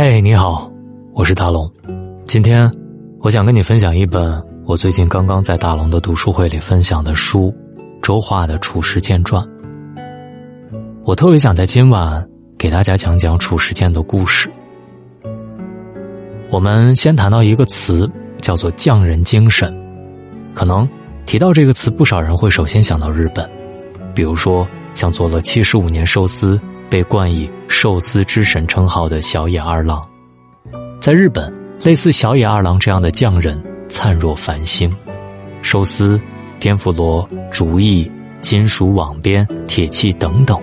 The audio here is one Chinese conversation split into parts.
嘿，你好，我是大龙。今天我想跟你分享一本我最近刚刚在大龙的读书会里分享的书——周化的《褚时健传》。我特别想在今晚给大家讲讲褚时健的故事。我们先谈到一个词，叫做“匠人精神”。可能提到这个词，不少人会首先想到日本，比如说像做了七十五年寿司。被冠以“寿司之神”称号的小野二郎，在日本，类似小野二郎这样的匠人灿若繁星。寿司、天妇罗、竹艺、金属网编、铁器等等，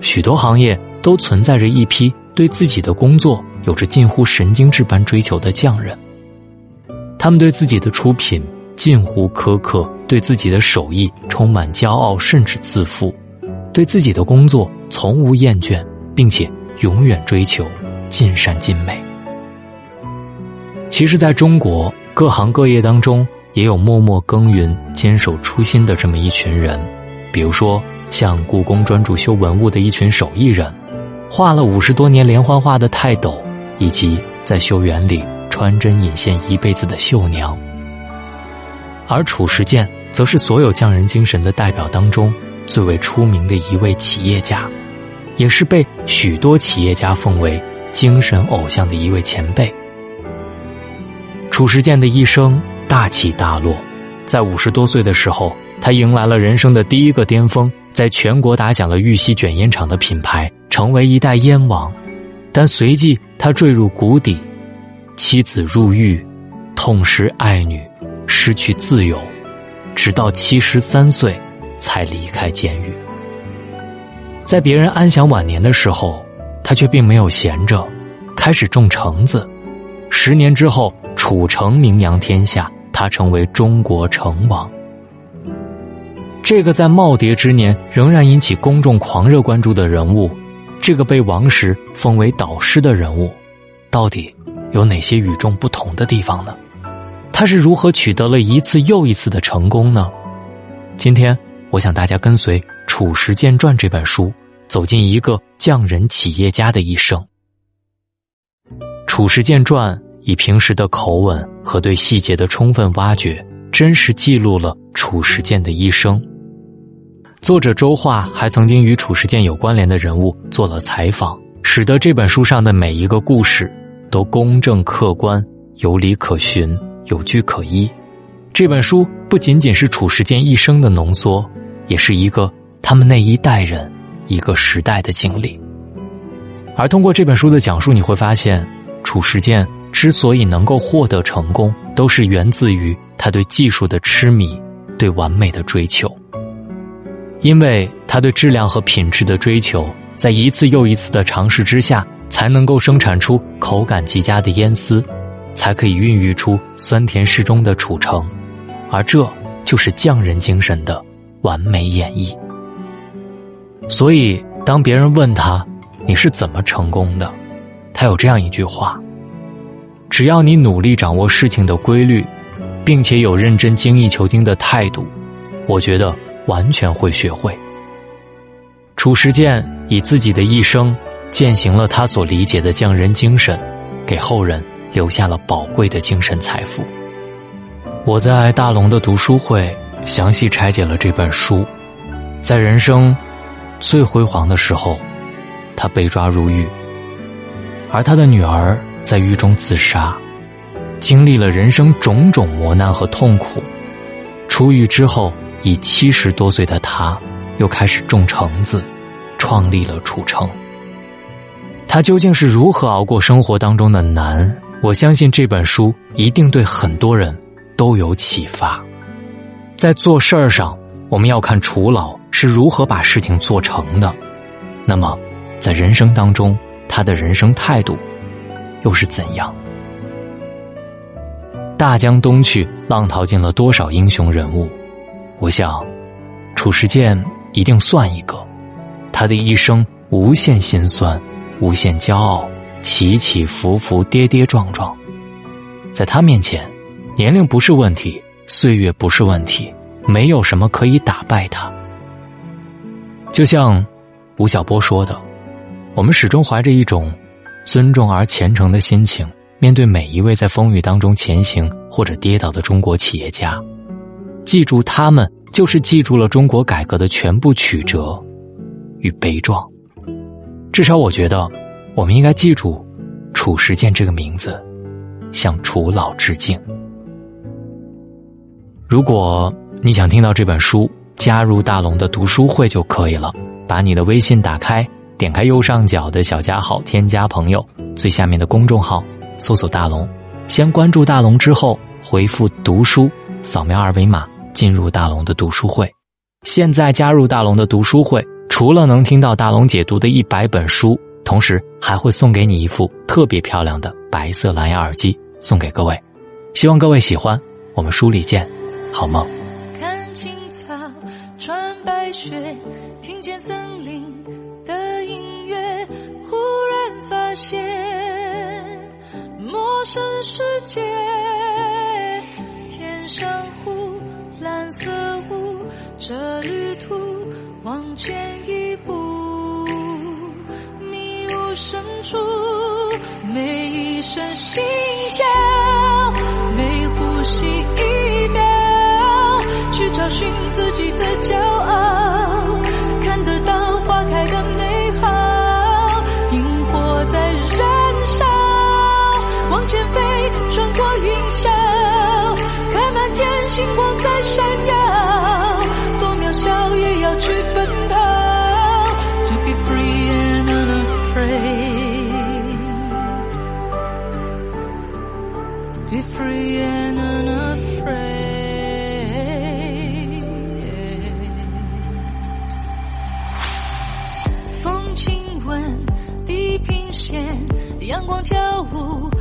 许多行业都存在着一批对自己的工作有着近乎神经质般追求的匠人。他们对自己的出品近乎苛刻，对自己的手艺充满骄傲，甚至自负。对自己的工作从无厌倦，并且永远追求尽善尽美。其实，在中国各行各业当中，也有默默耕耘、坚守初心的这么一群人。比如说，像故宫专注修文物的一群手艺人，画了五十多年连环画的泰斗，以及在修园里穿针引线一辈子的绣娘。而褚时健，则是所有匠人精神的代表当中。最为出名的一位企业家，也是被许多企业家奉为精神偶像的一位前辈。褚时健的一生大起大落，在五十多岁的时候，他迎来了人生的第一个巅峰，在全国打响了玉溪卷烟厂的品牌，成为一代烟王。但随即他坠入谷底，妻子入狱，痛失爱女，失去自由，直到七十三岁。才离开监狱，在别人安享晚年的时候，他却并没有闲着，开始种橙子。十年之后，褚橙名扬天下，他成为中国橙王。这个在耄耋之年仍然引起公众狂热关注的人物，这个被王石封为导师的人物，到底有哪些与众不同的地方呢？他是如何取得了一次又一次的成功呢？今天。我想大家跟随《褚时健传》这本书，走进一个匠人企业家的一生。《褚时健传》以平时的口吻和对细节的充分挖掘，真实记录了褚时健的一生。作者周化还曾经与褚时健有关联的人物做了采访，使得这本书上的每一个故事都公正客观、有理可循、有据可依。这本书不仅仅是褚时健一生的浓缩。也是一个他们那一代人一个时代的经历，而通过这本书的讲述，你会发现，褚时健之所以能够获得成功，都是源自于他对技术的痴迷，对完美的追求。因为他对质量和品质的追求，在一次又一次的尝试之下，才能够生产出口感极佳的烟丝，才可以孕育出酸甜适中的褚橙，而这就是匠人精神的。完美演绎。所以，当别人问他你是怎么成功的，他有这样一句话：只要你努力掌握事情的规律，并且有认真精益求精的态度，我觉得完全会学会。褚时健以自己的一生践行了他所理解的匠人精神，给后人留下了宝贵的精神财富。我在大龙的读书会。详细拆解了这本书，在人生最辉煌的时候，他被抓入狱，而他的女儿在狱中自杀，经历了人生种种磨难和痛苦。出狱之后，以七十多岁的他，又开始种橙子，创立了褚橙。他究竟是如何熬过生活当中的难？我相信这本书一定对很多人都有启发。在做事儿上，我们要看楚老是如何把事情做成的。那么，在人生当中，他的人生态度又是怎样？大江东去，浪淘尽了多少英雄人物？我想，褚时健一定算一个。他的一生无限心酸，无限骄傲，起起伏伏，跌跌撞撞。在他面前，年龄不是问题。岁月不是问题，没有什么可以打败他。就像吴晓波说的：“我们始终怀着一种尊重而虔诚的心情，面对每一位在风雨当中前行或者跌倒的中国企业家。记住他们，就是记住了中国改革的全部曲折与悲壮。至少，我觉得，我们应该记住褚时健这个名字，向褚老致敬。如果你想听到这本书，加入大龙的读书会就可以了。把你的微信打开，点开右上角的小加号，添加朋友，最下面的公众号，搜索大龙，先关注大龙之后，回复读书，扫描二维码。进入大龙的读书会，现在加入大龙的读书会，除了能听到大龙解读的一百本书，同时还会送给你一副特别漂亮的白色蓝牙耳机，送给各位。希望各位喜欢，我们书里见，好梦。看青草，穿白雪，听见森林的音乐，忽然发现陌生世界，天上湖。蓝色雾，这旅途往前一步，迷雾深处，每一声心跳，找寻自己的骄傲，阳光跳舞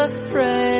afraid.